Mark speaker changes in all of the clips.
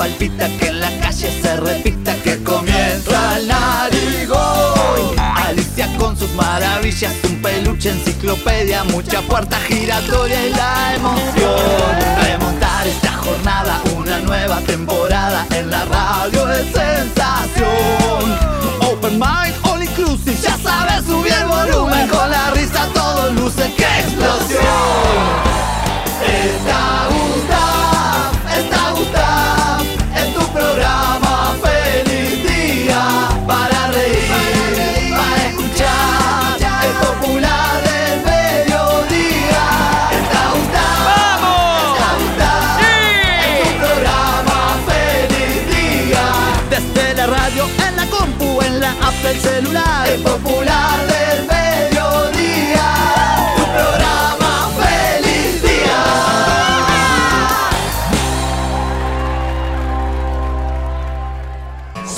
Speaker 1: palpita, que en la calle se repita, que comienza el narigón. Alicia con sus maravillas, un peluche, enciclopedia, mucha puerta giratoria y la emoción. Remontar esta jornada, una nueva temporada en la radio de popular del mediodía. Tu programa feliz día.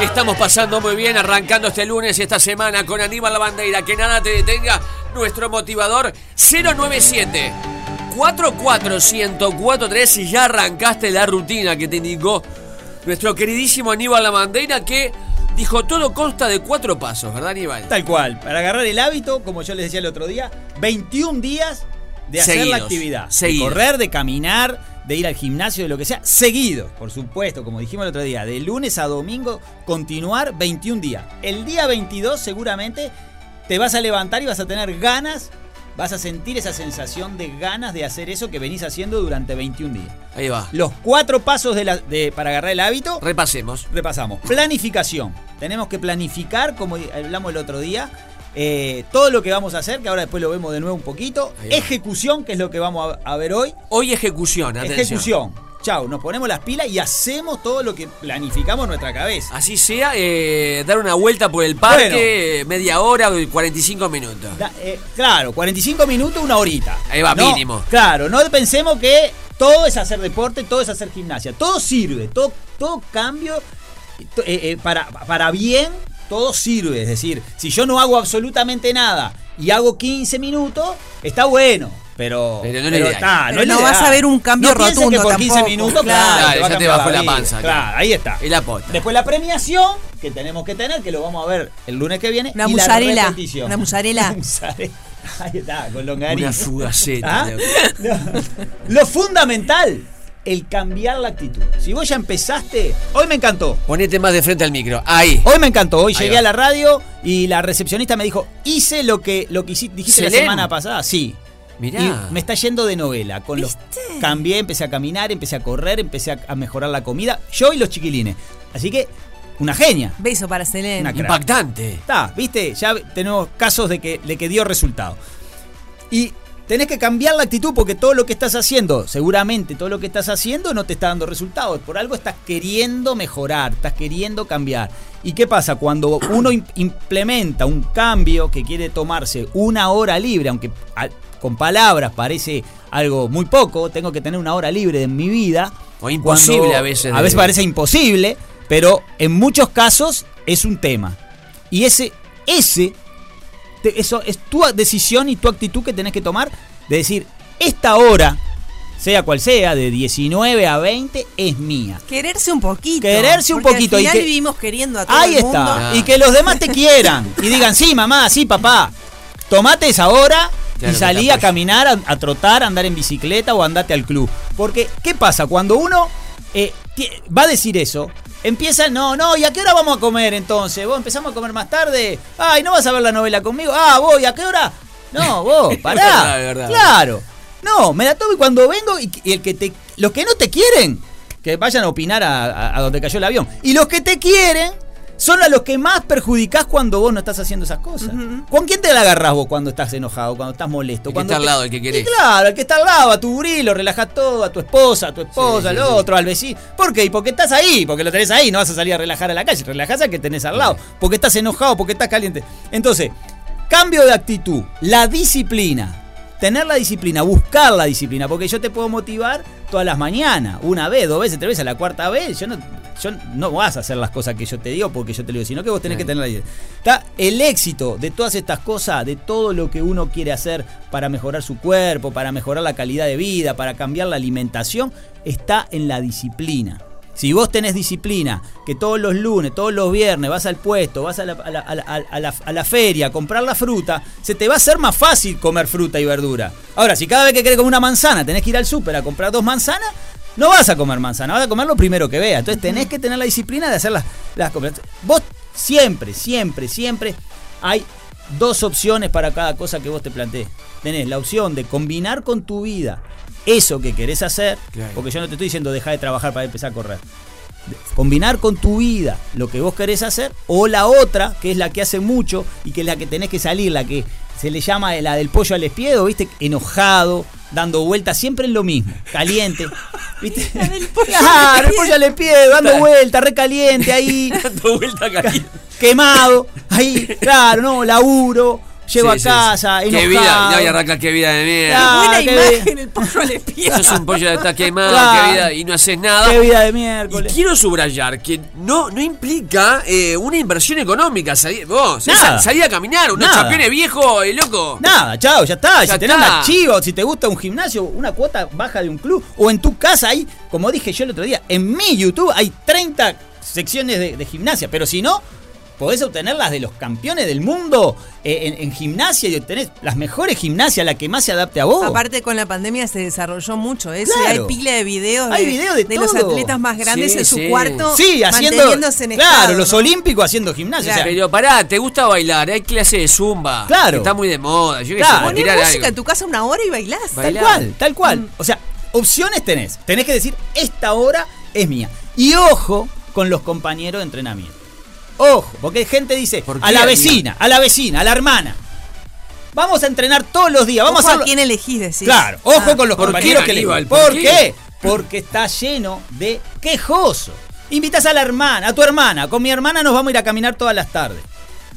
Speaker 2: Estamos pasando muy bien, arrancando este lunes y esta semana con Aníbal La Bandeira. Que nada te detenga, nuestro motivador 097 44143 y ya arrancaste la rutina que te indicó nuestro queridísimo Aníbal La Bandeira que dijo todo consta de cuatro pasos, ¿verdad Aníbal?
Speaker 3: Tal cual. Para agarrar el hábito, como yo les decía el otro día, 21 días de hacer
Speaker 2: Seguidos,
Speaker 3: la actividad.
Speaker 2: seguidos.
Speaker 3: De correr, de caminar, de ir al gimnasio, de lo que sea. Seguido, por supuesto, como dijimos el otro día. De lunes a domingo, continuar 21 días. El día 22 seguramente te vas a levantar y vas a tener ganas, vas a sentir esa sensación de ganas de hacer eso que venís haciendo durante 21 días.
Speaker 2: Ahí va.
Speaker 3: Los cuatro pasos de la- de- para agarrar el hábito
Speaker 2: Repasemos.
Speaker 3: repasamos. Planificación. Tenemos que planificar, como hablamos el otro día, eh, todo lo que vamos a hacer, que ahora después lo vemos de nuevo un poquito. Ejecución, que es lo que vamos a, a ver hoy.
Speaker 2: Hoy ejecución, atención.
Speaker 3: Ejecución. Chau, nos ponemos las pilas y hacemos todo lo que planificamos en nuestra cabeza.
Speaker 2: Así sea, eh, dar una vuelta por el parque, eh, media hora, 45 minutos.
Speaker 3: Da- eh, claro, 45 minutos, una horita.
Speaker 2: Ahí va,
Speaker 3: No,
Speaker 2: mínimo.
Speaker 3: Claro, no pensemos que todo es hacer deporte, todo es hacer gimnasia. Todo sirve, todo, todo cambio eh, para, para bien, todo sirve. Es decir, si yo no hago absolutamente nada y hago 15 minutos, está bueno. Pero,
Speaker 2: Pero no
Speaker 4: Pero
Speaker 3: es lo
Speaker 4: no vas a ver un cambio
Speaker 3: No
Speaker 4: rotundo
Speaker 3: que por 15
Speaker 4: tampoco.
Speaker 3: minutos,
Speaker 4: Claro,
Speaker 3: claro,
Speaker 2: ya te bajó la panza,
Speaker 3: Claro,
Speaker 2: claro.
Speaker 3: ahí está.
Speaker 2: Y la pota.
Speaker 3: Después la premiación que tenemos que tener, que lo vamos a ver el lunes que viene.
Speaker 4: Una
Speaker 3: y la
Speaker 4: mozzarella,
Speaker 3: repetición.
Speaker 4: una mozzarella.
Speaker 3: Mozzarella. Ahí está, con longaniza.
Speaker 2: Una fugaceta.
Speaker 3: ¿Ah? No. Lo fundamental, el cambiar la actitud. Si vos ya empezaste, hoy me encantó.
Speaker 2: Ponete más de frente al micro. Ahí.
Speaker 3: Hoy me encantó. Hoy
Speaker 2: Ahí
Speaker 3: llegué
Speaker 2: va.
Speaker 3: a la radio y la recepcionista me dijo, hice lo que, lo que dijiste la semana pasada. Sí.
Speaker 2: Mirá.
Speaker 3: Y me está yendo de novela. Con los, cambié, empecé a caminar, empecé a correr, empecé a, a mejorar la comida. Yo y los chiquilines. Así que, una genia.
Speaker 4: Beso para
Speaker 3: crack.
Speaker 2: Impactante.
Speaker 3: Está, viste, ya tenemos casos de que, de que dio resultado. Y tenés que cambiar la actitud porque todo lo que estás haciendo, seguramente todo lo que estás haciendo no te está dando resultados. Por algo estás queriendo mejorar, estás queriendo cambiar. ¿Y qué pasa? Cuando uno im- implementa un cambio que quiere tomarse una hora libre, aunque con palabras parece algo muy poco, tengo que tener una hora libre en mi vida.
Speaker 2: O imposible
Speaker 3: cuando-
Speaker 2: a veces
Speaker 3: A
Speaker 2: de-
Speaker 3: veces parece imposible, pero en muchos casos es un tema. Y ese, ese, te- eso es tu decisión y tu actitud que tenés que tomar de decir, esta hora, sea cual sea, de 19 a 20, es mía.
Speaker 4: Quererse un poquito.
Speaker 3: Quererse un poquito,
Speaker 4: Al
Speaker 3: y que-
Speaker 4: vivimos queriendo a todo
Speaker 3: Ahí
Speaker 4: el mundo.
Speaker 3: está.
Speaker 2: Ah.
Speaker 3: Y que los demás te quieran. Y digan, sí, mamá, sí, papá. Tomate esa hora
Speaker 2: Claro,
Speaker 3: y salí a caminar, a, a trotar, a andar en bicicleta o andate al club. Porque, ¿qué pasa? Cuando uno eh, va a decir eso, empieza, no, no, ¿y a qué hora vamos a comer entonces? ¿Vos empezamos a comer más tarde? Ay, ¿no vas a ver la novela conmigo? Ah, vos, ¿y a qué hora? No, vos, pará.
Speaker 2: verdad, verdad.
Speaker 3: Claro. No, me la tomo y cuando vengo y, y el que te, los que no te quieren, que vayan a opinar a, a- a donde cayó el avión. Y los que te quieren son a los que más perjudicás cuando vos no estás haciendo esas cosas. ¿Con quién te la agarrás vos cuando estás enojado, cuando estás molesto?
Speaker 2: El que está al lado, el que querés.
Speaker 3: Y claro, el que está al lado, a tu gurí, lo relajás todo, a tu esposa, a tu esposa,
Speaker 2: Sí,
Speaker 3: al
Speaker 2: sí, sí.
Speaker 3: otro, al vecino. ¿Por qué? Y porque estás ahí, porque lo tenés ahí, no vas a salir a relajar a la calle, relajás al que tenés al lado, porque estás enojado, porque estás caliente. Entonces, cambio de actitud, la disciplina. Tener la disciplina, buscar la disciplina, porque yo te puedo motivar todas las mañanas, una vez, dos veces, tres veces, la cuarta vez, yo no, yo no vas a hacer las cosas que yo te digo porque yo te lo digo, sino que vos tenés que tener la disciplina. Está el éxito de todas estas cosas, de todo lo que uno quiere hacer para mejorar su cuerpo, para mejorar la calidad de vida, para cambiar la alimentación, está en la disciplina. Si vos tenés disciplina, que todos los lunes, todos los viernes vas al puesto, vas a la, feria a comprar la fruta, se te va a hacer más fácil comer fruta y verdura. Ahora, si cada vez que querés comer una manzana tenés que ir al súper a comprar dos manzanas, no vas a comer manzana, vas a comer lo primero que veas. Entonces tenés que tener la disciplina de hacer las, las compras. Vos siempre, siempre, siempre hay dos opciones para cada cosa que vos te plantees. Tenés la opción de combinar con tu vida eso que querés hacer,
Speaker 2: Claro.
Speaker 3: porque yo no te estoy diciendo dejar de trabajar para empezar a correr. Combinar con tu vida lo que vos querés hacer, o la otra, que es la que hace mucho y que es la que tenés que salir, la que se le llama la del pollo al espiedo, ¿viste? Enojado, dando vueltas, siempre en lo mismo, caliente. ¿Viste? Claro, el pollo al espiedo, dando vueltas, recaliente ahí
Speaker 2: Dando vuelta caliente.
Speaker 3: Quemado, ahí, claro, no, laburo, llego
Speaker 2: Sí,
Speaker 3: a
Speaker 2: sí,
Speaker 3: casa,
Speaker 2: sí.
Speaker 3: enojado.
Speaker 2: Qué vida, no, y arranca qué vida de mierda.
Speaker 3: Ah,
Speaker 4: Buena
Speaker 3: qué
Speaker 4: imagen, el pollo al espía.
Speaker 2: Sos un pollo de está quemado,
Speaker 3: Claro.
Speaker 2: qué vida, y no haces nada.
Speaker 3: Qué vida de
Speaker 2: Y
Speaker 3: miércoles.
Speaker 2: quiero subrayar que no, no implica eh, una inversión económica. Salir, vos,
Speaker 3: Nada.
Speaker 2: sa- salir a caminar, unos
Speaker 3: Nada.
Speaker 2: campeones viejos, eh, loco.
Speaker 3: Nada, chao, ya está.
Speaker 2: Ya
Speaker 3: si tenés
Speaker 2: está.
Speaker 3: una chiva o si te gusta un gimnasio, una cuota baja de un club, o en tu casa hay, como dije yo el otro día, en mi YouTube hay 30 secciones de, de gimnasia, pero si no, podés obtener las de los campeones del mundo eh, en, en gimnasia y obtenés las mejores gimnasias, la que más se adapte a vos.
Speaker 4: Aparte con la pandemia se desarrolló mucho eso.
Speaker 3: Claro.
Speaker 4: Hay pila de videos
Speaker 3: Hay
Speaker 4: de,
Speaker 3: videos de
Speaker 4: los
Speaker 3: todo.
Speaker 4: atletas más grandes
Speaker 2: Sí,
Speaker 4: en su
Speaker 2: sí.
Speaker 4: cuarto.
Speaker 3: Sí, haciendo.
Speaker 4: manteniéndose en
Speaker 3: claro,
Speaker 4: estado,
Speaker 3: los
Speaker 4: ¿no?
Speaker 3: olímpicos haciendo gimnasia. o sea,
Speaker 2: Pero pará, ¿te gusta bailar? Hay clase de zumba.
Speaker 3: Claro.
Speaker 2: Está muy de moda. Yo
Speaker 3: Claro.
Speaker 2: tirar
Speaker 4: música
Speaker 2: algo.
Speaker 4: en tu casa una hora y bailás.
Speaker 3: Tal cual, tal cual.
Speaker 4: Mm.
Speaker 3: O sea, opciones tenés. Tenés que decir, esta hora es mía. Y ojo con los compañeros de entrenamiento. Ojo, porque gente dice,
Speaker 2: ¿Por
Speaker 3: a la vecina, a la vecina, a la hermana. Vamos a entrenar todos los días. Vamos
Speaker 4: Ojo
Speaker 3: a
Speaker 4: a
Speaker 3: hacerlo.
Speaker 4: quién elegís decís.
Speaker 3: Claro, ojo
Speaker 4: Ah.
Speaker 3: con los
Speaker 2: ¿Por qué,
Speaker 3: compañeros que le
Speaker 2: Aníbal?
Speaker 3: ¿Por,
Speaker 2: ¿Por
Speaker 3: qué?
Speaker 2: qué?
Speaker 3: Porque está lleno de quejoso. Invitas a la hermana, a tu hermana. Con mi hermana nos vamos a ir a caminar todas las tardes.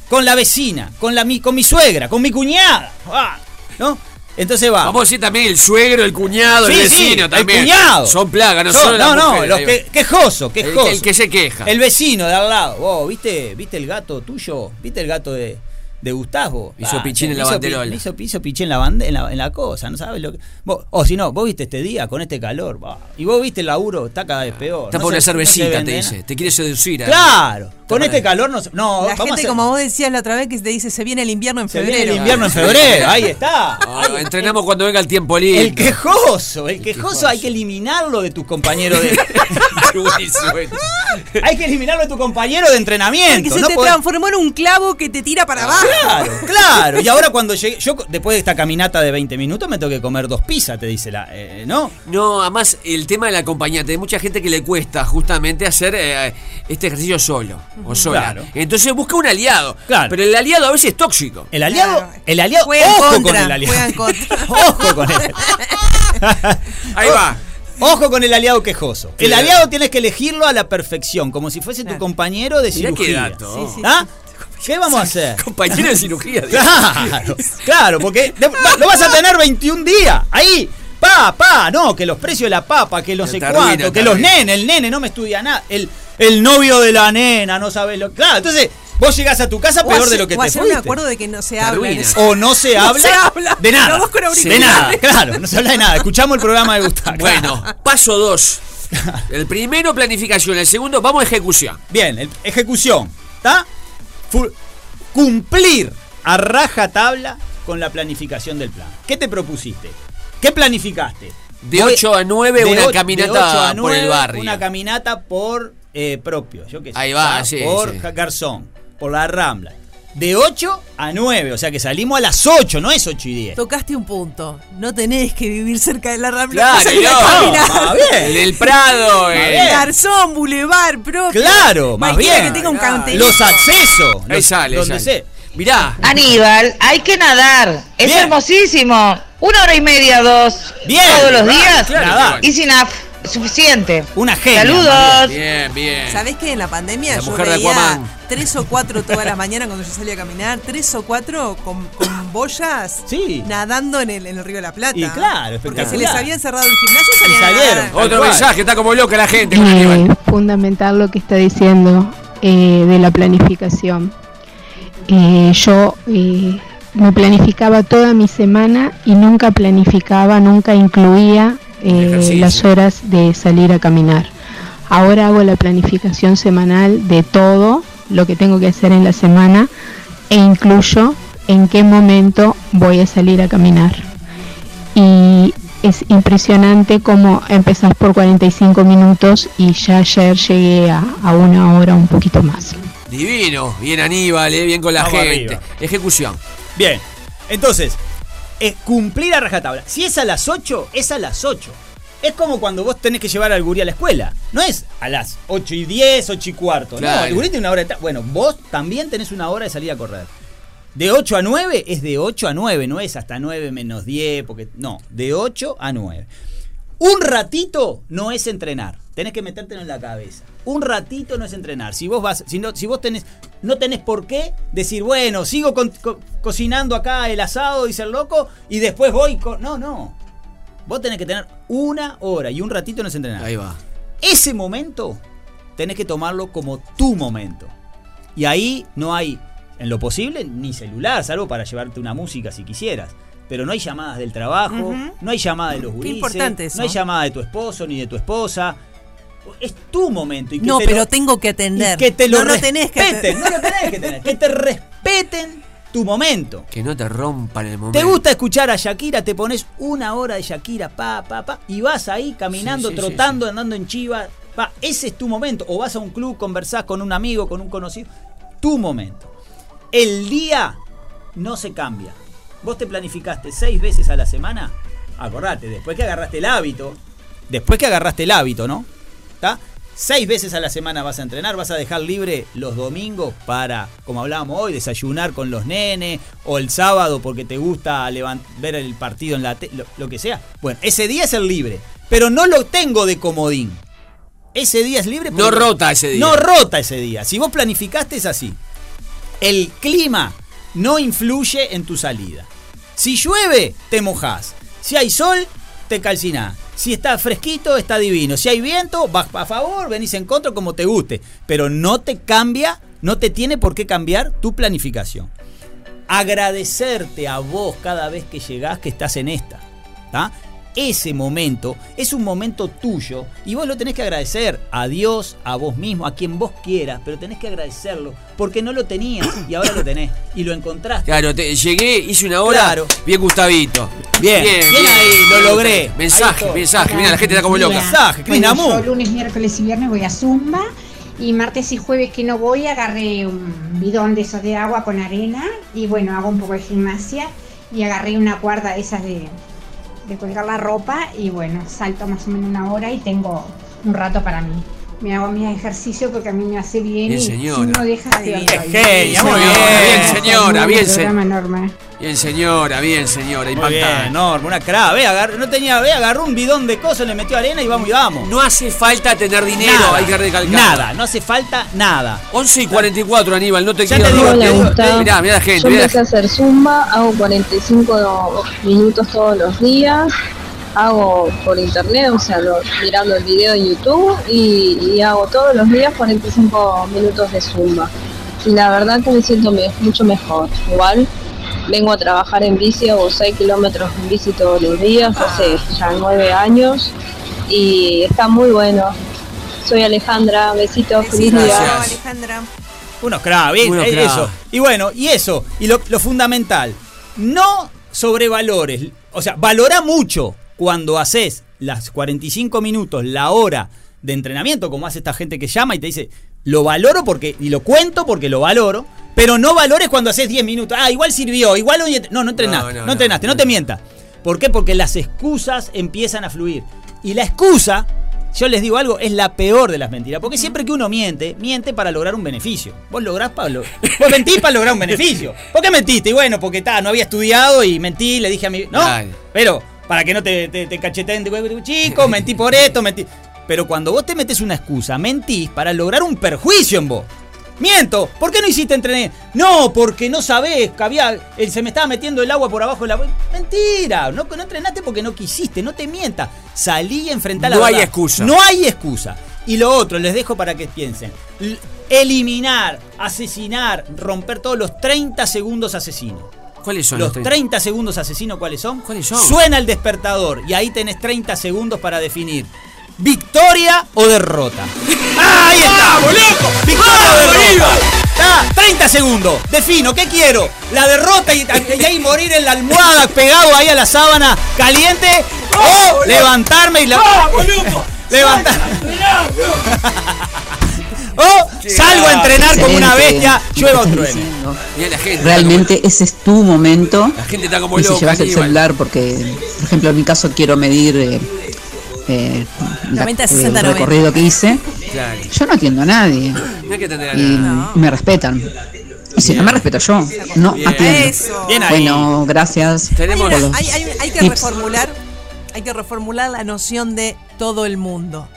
Speaker 3: Con la vecina, con, la, mi- con mi suegra, con mi cuñada. Ah, ¿No? Entonces va.
Speaker 2: Vamos a decir también el suegro, el cuñado,
Speaker 3: Sí,
Speaker 2: el
Speaker 3: sí,
Speaker 2: vecino
Speaker 3: el
Speaker 2: también.
Speaker 3: cuñado.
Speaker 2: Son plagas, no
Speaker 3: Son-
Speaker 2: las
Speaker 3: no, no,
Speaker 2: mujeres,
Speaker 3: los que, quejoso,
Speaker 2: El
Speaker 3: quejoso.
Speaker 2: que- el que se queja.
Speaker 3: El vecino de al lado. Vos, ¿viste, ¿viste el gato tuyo? ¿Viste el gato de, de Gustavo?
Speaker 2: Hizo pichín en la
Speaker 3: hizo
Speaker 2: banderola.
Speaker 3: Hizo, hizo pichín en la, bande- en la, en la cosa, ¿no sabes lo que? Vos- o si no, vos viste este día con este calor. y vos viste el laburo, está cada vez peor.
Speaker 2: Está
Speaker 3: no
Speaker 2: por
Speaker 3: se-
Speaker 2: una
Speaker 3: no
Speaker 2: cervecita, te dice. Te quiere seducir.
Speaker 3: Claro, con este calor no se- No,
Speaker 4: La
Speaker 3: a
Speaker 4: gente,
Speaker 3: hacer-
Speaker 4: como vos decías la otra vez, que te dice se viene el invierno en
Speaker 3: se viene
Speaker 4: febrero.
Speaker 3: el invierno en febrero, ahí está.
Speaker 2: Ah, entrenamos cuando venga el tiempo libre.
Speaker 3: El quejoso, el quejoso
Speaker 2: quejoso.
Speaker 3: hay que eliminarlo de tus compañeros de. Hay que eliminarlo de tu compañero de entrenamiento.
Speaker 4: Porque se
Speaker 3: no
Speaker 4: te
Speaker 3: podés-
Speaker 4: transformó en un clavo que te tira para abajo.
Speaker 3: Claro, claro. Y ahora cuando llegue, yo después de esta caminata de 20 minutos me tengo que comer dos pizzas, te dice la, eh, ¿no?
Speaker 2: No, además el tema del acompañante, hay mucha gente que le cuesta justamente hacer eh, este ejercicio solo o sola.
Speaker 3: Claro.
Speaker 2: Entonces busca un aliado.
Speaker 3: Claro.
Speaker 2: Pero el aliado a veces es tóxico.
Speaker 3: El aliado,
Speaker 4: Claro.
Speaker 3: el aliado, ojo
Speaker 4: contra,
Speaker 3: con el aliado.
Speaker 4: juega en contra.
Speaker 3: ojo con él.
Speaker 2: Ahí va.
Speaker 3: Ojo con el aliado quejoso. El aliado tienes que elegirlo a la perfección, como si fuese tu compañero de
Speaker 2: Mirá qué
Speaker 3: cirugía.
Speaker 2: dato.
Speaker 4: Sí, sí.
Speaker 3: ¿Ah? ¿Qué vamos a hacer?
Speaker 2: Compañero de cirugía.
Speaker 3: Claro, claro, porque lo vas a tener 21 días. Ahí, pa, pa, no, que los precios de la papa, que no
Speaker 2: Te
Speaker 3: sé cuánto, que los nenes, el nene no me estudia nada, el, el novio de la nena, no sabes lo. Claro, entonces vos llegás a tu casa peor de lo que
Speaker 4: o
Speaker 3: te
Speaker 4: hacer
Speaker 3: fuiste.
Speaker 4: un acuerdo de que no se habla.
Speaker 3: O no se
Speaker 4: No
Speaker 3: habla,
Speaker 4: se habla.
Speaker 3: de nada.
Speaker 4: Los
Speaker 3: de nada, claro, no se habla de nada. Escuchamos el programa de Gustavo.
Speaker 2: Bueno, paso dos. El primero, planificación. El segundo, vamos a ejecución.
Speaker 3: Bien, el- ejecución. ¿Está? Cumplir a raja tabla con la planificación del plan. ¿Qué te propusiste? ¿Qué planificaste?
Speaker 2: De
Speaker 3: Voy-
Speaker 2: 8 a 9,
Speaker 3: de
Speaker 2: una caminata
Speaker 3: 8 a
Speaker 2: por el
Speaker 3: 9,
Speaker 2: barrio.
Speaker 3: Una caminata por eh, propio, yo qué sé.
Speaker 2: Ahí va, sí,
Speaker 3: Por
Speaker 2: sí.
Speaker 3: Garzón, por la Rambla. De 8 a 9, o sea que salimos a las 8, no es 8 y 10.
Speaker 4: Tocaste un punto. No tenés que vivir cerca de la Rambla.
Speaker 2: Claro, no.
Speaker 3: Más bien.
Speaker 2: El del Prado. eh.
Speaker 3: bien.
Speaker 4: Garzón, Boulevard, propio.
Speaker 3: Claro, más bien.
Speaker 4: que tenga un
Speaker 2: Claro.
Speaker 3: Los accesos.
Speaker 2: Ahí
Speaker 3: los-
Speaker 2: sale,
Speaker 3: donde
Speaker 2: sale. Mirá,
Speaker 5: Aníbal, hay que nadar. Es
Speaker 3: Bien.
Speaker 5: hermosísimo. Una hora y media, dos.
Speaker 3: Bien.
Speaker 5: Todos los días.
Speaker 2: claro,
Speaker 3: Nadar.
Speaker 2: que
Speaker 5: Easy enough. Suficiente.
Speaker 3: Una genia.
Speaker 5: Saludos.
Speaker 2: bien, bien.
Speaker 4: ¿Sabés que en la pandemia
Speaker 2: La
Speaker 4: yo veía tres o cuatro todas las mañanas cuando yo salía a caminar, tres o cuatro con, con boyas
Speaker 3: Sí.
Speaker 4: nadando en el, en el Río de la Plata?
Speaker 3: Y claro,
Speaker 4: Porque se les había cerrado el gimnasio y salían,
Speaker 3: Y
Speaker 4: a
Speaker 3: salieron.
Speaker 2: Otro
Speaker 3: cual.
Speaker 2: mensaje, está como loca la gente con
Speaker 6: Eh, fundamental lo que está diciendo eh, de la planificación. Eh, yo eh, me planificaba toda mi semana y nunca planificaba, nunca incluía eh, las horas de salir a caminar. Ahora hago la planificación semanal de todo lo que tengo que hacer en la semana e incluyo en qué momento voy a salir a caminar. Y es impresionante cómo empezás por 45 minutos y ya ayer llegué a, a una hora un poquito más.
Speaker 2: Divino, bien Aníbal, eh, bien con la
Speaker 3: Vamos
Speaker 2: gente.
Speaker 3: arriba.
Speaker 2: Ejecución.
Speaker 3: Bien, entonces, es cumplir a rajatabla. Si es a las 8, es a las 8. Es como cuando vos tenés que llevar al gurí a la escuela. No es a las 8 y 10, 8 y cuarto. No,
Speaker 2: Claro.
Speaker 3: el gurí tiene una hora de... Bueno, vos también tenés una hora de salir a correr. De 8 a 9 es de 8 a 9, no es hasta 9 menos 10, porque no, de 8 a 9. Un ratito no es entrenar. Tenés que metértelo en la cabeza. Un ratito no es entrenar. Si vos vas, si, no, si vos tenés, no tenés por qué decir, bueno, sigo co- cocinando acá el asado, dice el loco, y después voy con. No, no. Vos tenés que tener una hora y un ratito no es entrenar.
Speaker 2: Ahí va.
Speaker 3: Ese momento tenés que tomarlo como tu momento. Y ahí no hay, en lo posible, ni celular, salvo para llevarte una música si quisieras. Pero no hay llamadas del trabajo, no hay llamadas de los
Speaker 4: Qué
Speaker 3: gurises,
Speaker 4: importante eso.
Speaker 3: no hay llamada de tu esposo ni de tu esposa. Es tu momento. Y que
Speaker 4: No,
Speaker 3: te
Speaker 4: pero
Speaker 3: lo-
Speaker 4: tengo que atender.
Speaker 3: que te lo
Speaker 4: no, no tenés que
Speaker 3: respeten, no lo tenés que tener. Que te respeten tu momento.
Speaker 2: Que no te rompan el momento.
Speaker 3: ¿Te gusta escuchar a Shakira? Te pones una hora de Shakira, pa, pa, pa, y vas ahí caminando,
Speaker 2: Sí, sí,
Speaker 3: trotando, andando en chiva. Pa, ese es tu momento. O vas a un club, conversás con un amigo, con un conocido. Tu momento. El día no se cambia. Vos te planificaste seis veces a la semana. Acordate, después que agarraste el hábito. Después que agarraste el hábito, ¿no? ¿Está? Seis veces a la semana vas a entrenar, vas a dejar libre los domingos para, como hablábamos hoy, desayunar con los nenes, o el sábado porque te gusta ver el partido en la tele, lo, lo que sea. Bueno, ese día es el libre, pero no lo tengo de comodín. Ese día es libre.
Speaker 2: No rota ese día.
Speaker 3: No rota ese día. Si vos planificaste es así. El clima no influye en tu salida. Si llueve, te mojás. Si hay sol, te calcinás. Si está fresquito, está divino. Si hay viento, vas a favor, venís en contra como te guste. Pero no te cambia, no te tiene por qué cambiar tu planificación. Agradecerte a vos cada vez que llegás que estás en esta. ¿tá? Ese momento es un momento tuyo y vos lo tenés que agradecer a Dios, a vos mismo, a quien vos quieras, pero tenés que agradecerlo porque no lo tenías y ahora lo tenés y lo encontraste.
Speaker 2: Claro, te- llegué, hice una hora.
Speaker 3: Claro.
Speaker 2: Bien, Gustavito.
Speaker 3: Bien, bien ahí, lo logré.
Speaker 2: Mensaje, mensaje. Mira, la gente está como loca.
Speaker 3: Mensaje,
Speaker 7: Bueno, yo lunes, miércoles y viernes voy a Zumba y martes y jueves que no voy agarré un bidón de esos de agua con arena y bueno, hago un poco de gimnasia y agarré una cuerda de esas de, de colgar la ropa y bueno, salto más o menos una hora y tengo un rato para mí. Me hago mis ejercicios porque a mí me hace bien
Speaker 2: Bien,
Speaker 7: y
Speaker 2: señora.
Speaker 7: si uno deja de
Speaker 4: Bien,
Speaker 3: genia, muy
Speaker 2: Señora,
Speaker 3: bien.
Speaker 2: bien, señora, bien, se-
Speaker 7: programa Norma.
Speaker 2: Bien, señora, bien, señora.
Speaker 3: Bien, Norma, una cra. Ve, agar- no tenía, ve, agarró un bidón de cosas, le metió arena y vamos y vamos.
Speaker 2: No hace falta tener dinero,
Speaker 3: Nada,
Speaker 2: hay que recalcar.
Speaker 3: Nada, no hace falta nada.
Speaker 2: 11 y 44, Aníbal, no te
Speaker 3: Ya
Speaker 2: quiero
Speaker 3: te digo,
Speaker 2: robar.
Speaker 3: te digo,
Speaker 8: Hola,
Speaker 3: digo.
Speaker 2: Mirá, mirá la gente,
Speaker 8: Yo empecé a hacer zumba, hago 45 minutos todos los días, hago por internet, o sea, lo- mirando el video en YouTube y, y hago todos los días 45 minutos de zumba. Y la verdad que me siento me- mucho mejor. Igual vengo a trabajar en bici, hago 6 kilómetros en bici todos los días, hace ya 9 años y está muy bueno. Soy Alejandra, besitos, feliz día.
Speaker 4: Alejandra.
Speaker 3: Unos cra, ¿ves?
Speaker 2: Unos
Speaker 3: Eh,
Speaker 2: cra.
Speaker 3: Eso. Y bueno, y eso, y lo, lo fundamental, no sobrevalores, o sea, valora mucho cuando haces las 45 minutos, la hora de entrenamiento, como hace esta gente que llama y te dice, lo valoro porque, y lo cuento porque lo valoro, pero no valores cuando haces 10 minutos. Ah, igual sirvió, igual hoy... No, no entrenaste,
Speaker 2: No,
Speaker 3: no,
Speaker 2: no,
Speaker 3: entrenaste, no te mientas. ¿Por qué? Porque las excusas empiezan a fluir. Y la excusa, yo les digo algo, es la peor de las mentiras. Porque siempre que uno miente, miente para lograr un beneficio. Vos lográs para lo- Vos mentís para lograr un beneficio. ¿Por qué mentiste? Y bueno, porque ta, no había estudiado y mentí, le dije a mi. No. Pero, para que no te, te, te cacheteen de chico, mentí por esto, mentí. Pero cuando vos te metes una excusa, mentís para lograr un perjuicio en vos. Miento, ¿por qué no hiciste entrenamiento? No, porque no sabés que había. él se me estaba metiendo el agua por abajo de la. Mentira, no, no entrenaste porque no quisiste, no te mientas. Salí y enfrentá la
Speaker 2: No hay excusa.
Speaker 3: No hay excusa. Y lo otro, les dejo para que piensen. Eliminar, asesinar, romper todos los 30 segundos asesinos.
Speaker 2: ¿Cuáles son
Speaker 3: Los
Speaker 2: los
Speaker 3: 30 segundos asesinos, ¿cuáles son?
Speaker 2: ¿Cuáles son?
Speaker 3: Suena el despertador y ahí tenés 30 segundos para definir ¿Victoria o derrota? ¡Ahí está!
Speaker 2: loco!
Speaker 3: ¡Victoria o
Speaker 2: ¡Vamos,
Speaker 3: derrota! Está, 30 segundos. Defino, ¿qué quiero? ¿La derrota y, y ahí morir en la almohada pegado ahí a la sábana caliente? ¿O levantarme y la. Levantar. o salgo a entrenar como una bestia, llueva o
Speaker 9: estás
Speaker 3: truene.
Speaker 9: diciendo.
Speaker 2: Mirá la gente.
Speaker 9: Realmente ese es tu momento.
Speaker 2: La gente está como
Speaker 9: Y si llevas el celular, porque, por ejemplo, en mi caso quiero medir eh, eh, la-
Speaker 4: 90,
Speaker 9: el
Speaker 4: 60, 90.
Speaker 9: recorrido que hice.
Speaker 2: Claro.
Speaker 9: Yo no atiendo a nadie
Speaker 2: No hay que atender a
Speaker 9: y
Speaker 2: nada.
Speaker 9: me respetan. Y si no me respeto yo, no
Speaker 2: Bien.
Speaker 9: atiendo.
Speaker 4: Eso.
Speaker 3: Bien ahí.
Speaker 9: Bueno, gracias.
Speaker 4: Hay,
Speaker 2: Tenemos
Speaker 4: una-
Speaker 9: los
Speaker 4: hay- hay- hay que
Speaker 9: tips.
Speaker 4: reformular, hay que reformular la noción de todo el mundo.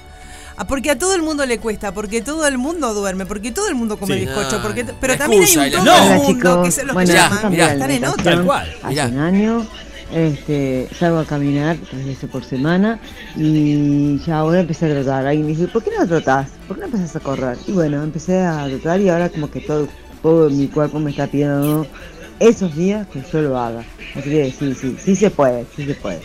Speaker 4: Ah, Porque a todo el mundo le cuesta, porque todo el mundo duerme, porque todo el mundo come
Speaker 3: Sí.
Speaker 4: bizcocho, porque
Speaker 2: Ah,
Speaker 4: pero también hay un todo
Speaker 3: No.
Speaker 4: el mundo
Speaker 10: chicos.
Speaker 4: que se los
Speaker 10: Bueno,
Speaker 4: llaman,
Speaker 2: también
Speaker 4: están en otra.
Speaker 3: Tal cual.
Speaker 10: Hace
Speaker 2: Mirá.
Speaker 10: un año este, salgo a caminar tres veces por semana y ya ahora empecé a trotar. Alguien me dice, ¿por qué no trotás? ¿Por qué no empezás a correr? Y bueno, empecé a trotar y ahora como que todo, todo mi cuerpo me está pidiendo esos días que yo lo haga. Así que sí, sí, sí se puede, sí se puede.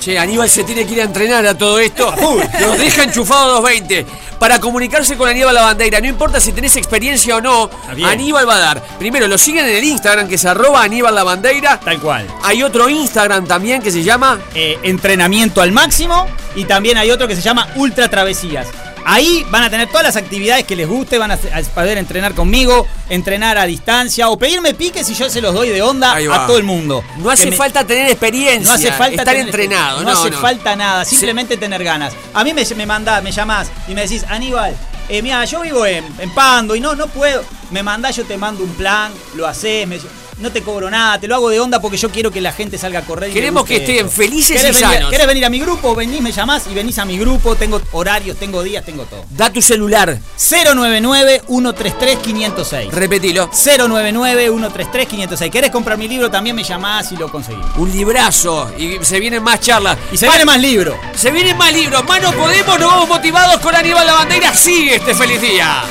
Speaker 2: Che, Aníbal se tiene que ir a entrenar a todo esto. Nos deja enchufado 220. Para comunicarse con Aníbal Lavandeira, no importa si tenés experiencia o no,
Speaker 3: bien.
Speaker 2: Aníbal va a dar. Primero, lo siguen en el Instagram que es arroba Aníbal Lavandeira.
Speaker 3: Tal cual.
Speaker 2: Hay otro Instagram también que se llama
Speaker 3: Eh, entrenamiento al máximo y también hay otro que se llama Ultra Travesías. Ahí van a tener todas las actividades que les guste, van a, poder entrenar conmigo, entrenar a distancia o pedirme piques y yo se los doy de onda a todo el mundo.
Speaker 2: No hace
Speaker 3: me-
Speaker 2: falta tener experiencia.
Speaker 3: No hace falta
Speaker 2: estar
Speaker 3: tener-
Speaker 2: entrenado.
Speaker 3: No,
Speaker 2: No,
Speaker 3: hace
Speaker 2: no.
Speaker 3: falta nada, simplemente tener ganas. A mí me, me mandás, me llamás y me decís, Aníbal, eh, mira, yo vivo en, en Pando y no, no puedo. Me mandás, yo te mando un plan, lo haces, me- no te cobro nada, te lo hago de onda porque yo quiero que la gente salga a correr. y
Speaker 2: Queremos que estén
Speaker 3: esto.
Speaker 2: felices
Speaker 3: ¿Querés
Speaker 2: y
Speaker 3: venir,
Speaker 2: sanos.
Speaker 3: ¿Querés venir a mi grupo? Venís, me llamás y venís a mi grupo. Tengo horarios, tengo días, tengo todo.
Speaker 2: Da tu celular.
Speaker 3: 099-133-506.
Speaker 2: Repetilo.
Speaker 3: 099-133-506. ¿Querés comprar mi libro? También me llamás y lo conseguimos.
Speaker 2: Un librazo. Y se vienen más charlas.
Speaker 3: Y se viene más libro.
Speaker 2: Se vienen más libros. Más no podemos, nos vamos motivados con Aníbal Lavandeira. Sigue este feliz día.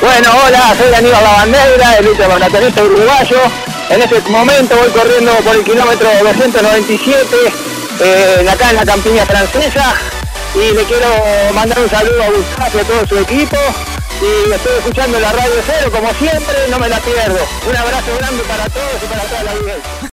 Speaker 11: Bueno, hola, soy Aníbal Lavandeira, el ultramaratonista uruguayo. En este momento voy corriendo por el kilómetro 297, eh, acá en la campiña francesa. Y le quiero mandar un saludo a Gustavo y a todo su equipo. Y estoy escuchando la radio cero como siempre, no me la pierdo. Un abrazo grande para todos y para toda la audiencia.